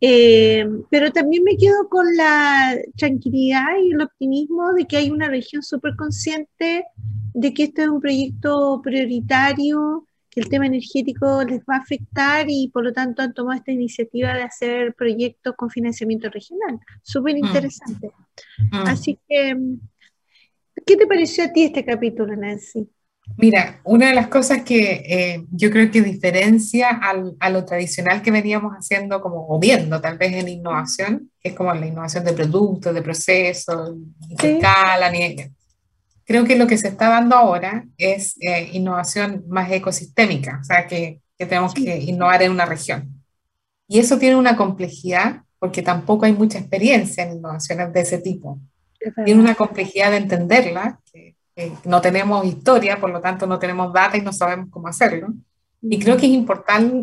Eh, pero también me quedo con la tranquilidad y el optimismo de que hay una región súper consciente de que este es un proyecto prioritario que el tema energético les va a afectar y por lo tanto han tomado esta iniciativa de hacer proyectos con financiamiento regional. Súper mm. interesante. Mm. Así que, ¿qué te pareció a ti este capítulo, Nancy? Mira, una de las cosas que eh, yo creo que diferencia a lo tradicional que veníamos haciendo, como o viendo tal vez en innovación, que es como la innovación de productos, de procesos, de escala, creo que lo que se está dando ahora es eh, innovación más ecosistémica, o sea, que, que tenemos que innovar en una región. Y eso tiene una complejidad porque tampoco hay mucha experiencia en innovaciones de ese tipo. Tiene una complejidad de entenderla, que, no tenemos historia, por lo tanto no tenemos data y no sabemos cómo hacerlo. Y creo que es,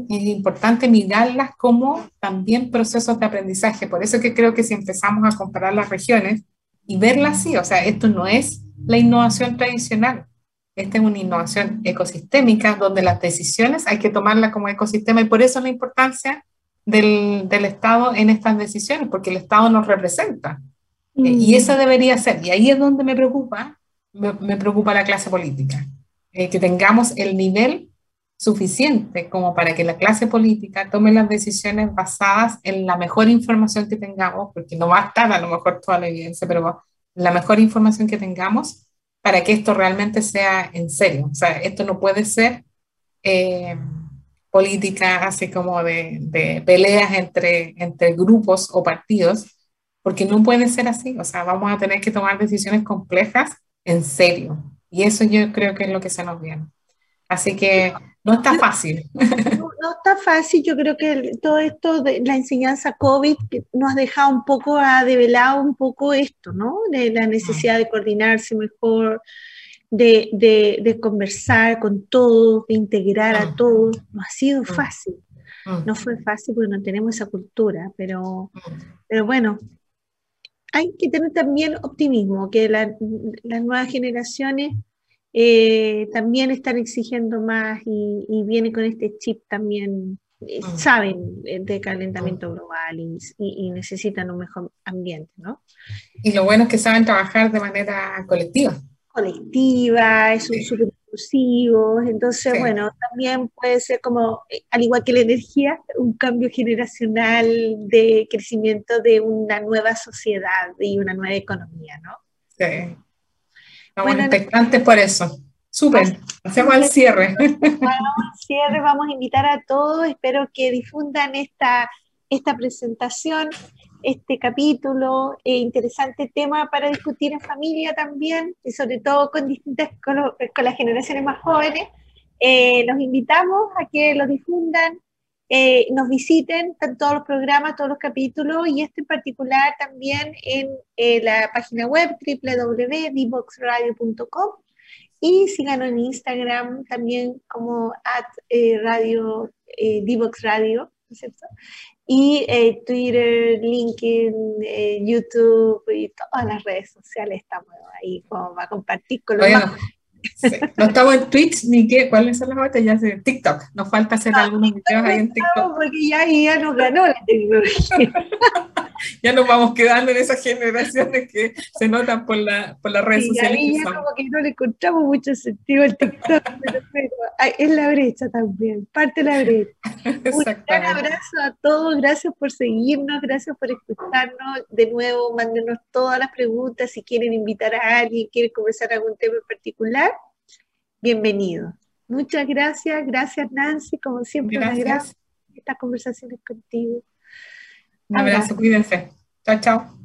es importante mirarlas como también procesos de aprendizaje. Por eso que creo que si empezamos a comparar las regiones y verlas así, o sea, esto no es la innovación tradicional. Esta es una innovación ecosistémica donde las decisiones hay que tomarlas como ecosistema y por eso la importancia del, del Estado en estas decisiones, porque el Estado nos representa. Mm. Y eso debería ser. Y ahí es donde me preocupa, me, preocupa la clase política. Eh, que tengamos el nivel suficiente como para que la clase política tome las decisiones basadas en la mejor información que tengamos, porque no va a estar a lo mejor toda la evidencia, pero la mejor información que tengamos para que esto realmente sea en serio. O sea, esto no puede ser eh, política así como de, de, peleas entre, entre grupos o partidos, porque no puede ser así. O sea, vamos a tener que tomar decisiones complejas en serio. Y eso yo creo que es lo que se nos viene. Así que no está fácil. <laughs> No, está fácil. Yo creo que todo esto de la enseñanza COVID nos ha dejado un poco, ha develado un poco esto, ¿no? De la necesidad de coordinarse mejor, de, de, de conversar con todos, de integrar a todos. No ha sido fácil. No fue fácil porque no tenemos esa cultura, pero, pero bueno, hay que tener también optimismo, que las nuevas generaciones eh, también están exigiendo más y, y vienen con este chip también, eh, mm. saben eh, de calentamiento global y, necesitan un mejor ambiente, ¿no? Y lo bueno es que saben trabajar de manera colectiva. Colectiva, es un súper inclusivos, entonces, bueno, también puede ser como, al igual que la energía, un cambio generacional de crecimiento de una nueva sociedad y una nueva economía, ¿no? Sí. Estamos bueno, expectantes por eso. Súper, hacemos el cierre. Vamos cierre, vamos a invitar a todos, espero que difundan esta, esta presentación, este capítulo, eh, interesante tema para discutir en familia también, y sobre todo con distintas, con, las generaciones más jóvenes. Eh, los invitamos a que lo difundan, eh, nos visiten, están todos los programas, todos los capítulos y este en particular también en eh, la página web www.divoxradio.com y síganos en Instagram también como at eh, radio, Divox Radio, ¿no es cierto? Y Twitter, LinkedIn, YouTube y todas las redes sociales estamos ahí como para compartir con los no estamos en Twitch ni qué, ¿cuáles son las otras? Ya sé, TikTok. Nos falta hacer algunos videos ahí en TikTok. Porque ya, ya nos ganó la tecnología. <laughs> ya nos vamos quedando en esas generaciones que se notan por, la, por las redes sociales. Y ya como que no le encontramos mucho sentido al TikTok, <laughs> pero, es la brecha también, parte de la brecha. <laughs> Un gran abrazo a todos, gracias por seguirnos, gracias por escucharnos. De nuevo, mándenos todas las preguntas si quieren invitar a alguien, quieren conversar algún tema en particular bienvenido. Muchas gracias, gracias Nancy, como siempre, gracias. gracias estas conversaciones contigo. Un abrazo, cuídense. Chao, chao.